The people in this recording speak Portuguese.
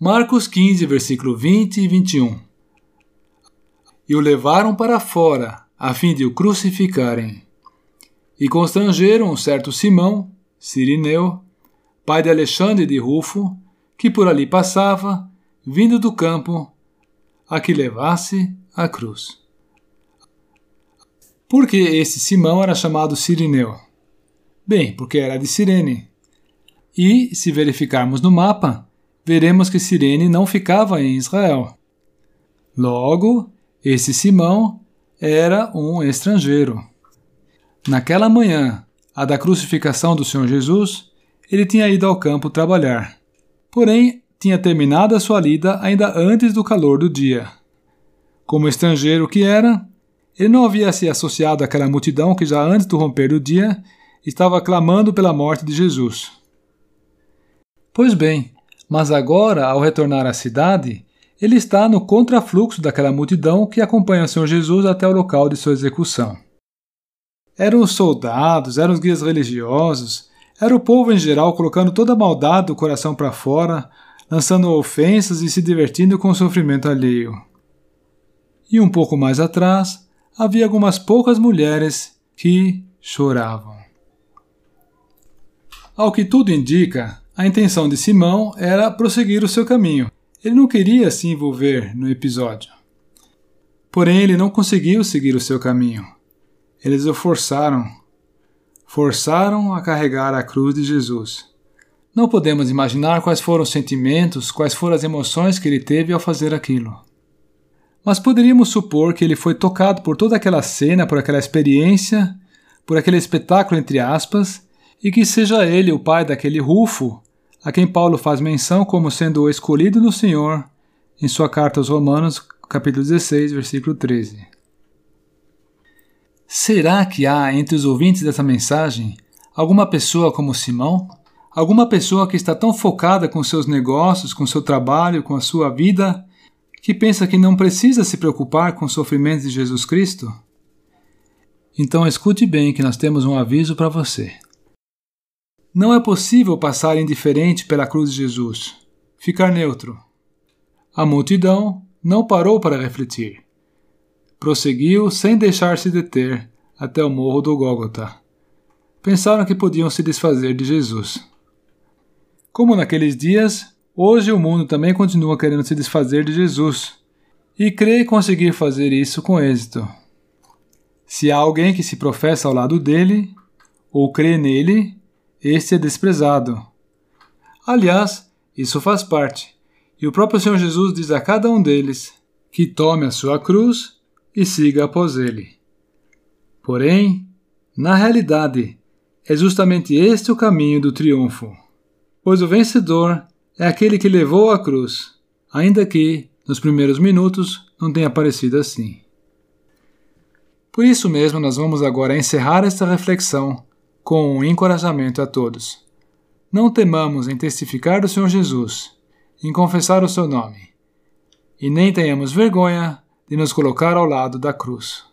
Marcos 15, versículo 20 e 21. E o levaram para fora, a fim de o crucificarem. E constrangeram um certo Simão, Sirineu, pai de Alexandre de Rufo, que por ali passava, vindo do campo, a que levasse a cruz. Por que esse Simão era chamado Sirineu? Bem, porque era de Cirene. E, se verificarmos no mapa, veremos que Cirene não ficava em Israel. Logo, esse Simão era um estrangeiro. Naquela manhã, a da crucificação do Senhor Jesus, ele tinha ido ao campo trabalhar. Porém, tinha terminado a sua lida ainda antes do calor do dia. Como estrangeiro que era, ele não havia se associado àquela multidão que já antes do romper do dia estava clamando pela morte de Jesus. Pois bem, mas agora, ao retornar à cidade, ele está no contrafluxo daquela multidão que acompanha o Senhor Jesus até o local de sua execução. Eram os soldados, eram os guias religiosos, era o povo em geral colocando toda a maldade do coração para fora, lançando ofensas e se divertindo com o sofrimento alheio. E um pouco mais atrás, havia algumas poucas mulheres que choravam. Ao que tudo indica, a intenção de Simão era prosseguir o seu caminho. Ele não queria se envolver no episódio. Porém, ele não conseguiu seguir o seu caminho. Eles o forçaram. Forçaram a carregar a cruz de Jesus. Não podemos imaginar quais foram os sentimentos, quais foram as emoções que ele teve ao fazer aquilo. Mas poderíamos supor que ele foi tocado por toda aquela cena, por aquela experiência, por aquele espetáculo entre aspas, e que seja ele o pai daquele Rufo, a quem Paulo faz menção como sendo o escolhido do Senhor em sua carta aos Romanos, capítulo 16, versículo 13. Será que há entre os ouvintes dessa mensagem alguma pessoa como Simão? Alguma pessoa que está tão focada com seus negócios, com seu trabalho, com a sua vida, que pensa que não precisa se preocupar com os sofrimentos de Jesus Cristo? Então escute bem que nós temos um aviso para você. Não é possível passar indiferente pela cruz de Jesus, ficar neutro. A multidão não parou para refletir. Prosseguiu sem deixar-se deter até o morro do Gólgota. Pensaram que podiam se desfazer de Jesus. Como naqueles dias, hoje o mundo também continua querendo se desfazer de Jesus e crê conseguir fazer isso com êxito. Se há alguém que se professa ao lado dele, ou crê nele, este é desprezado. Aliás, isso faz parte, e o próprio Senhor Jesus diz a cada um deles que tome a sua cruz e siga após ele. Porém, na realidade, é justamente este o caminho do triunfo, pois o vencedor é aquele que levou a cruz, ainda que, nos primeiros minutos, não tenha parecido assim. Por isso mesmo, nós vamos agora encerrar esta reflexão com um encorajamento a todos. Não temamos em testificar do Senhor Jesus, em confessar o seu nome, e nem tenhamos vergonha de nos colocar ao lado da cruz.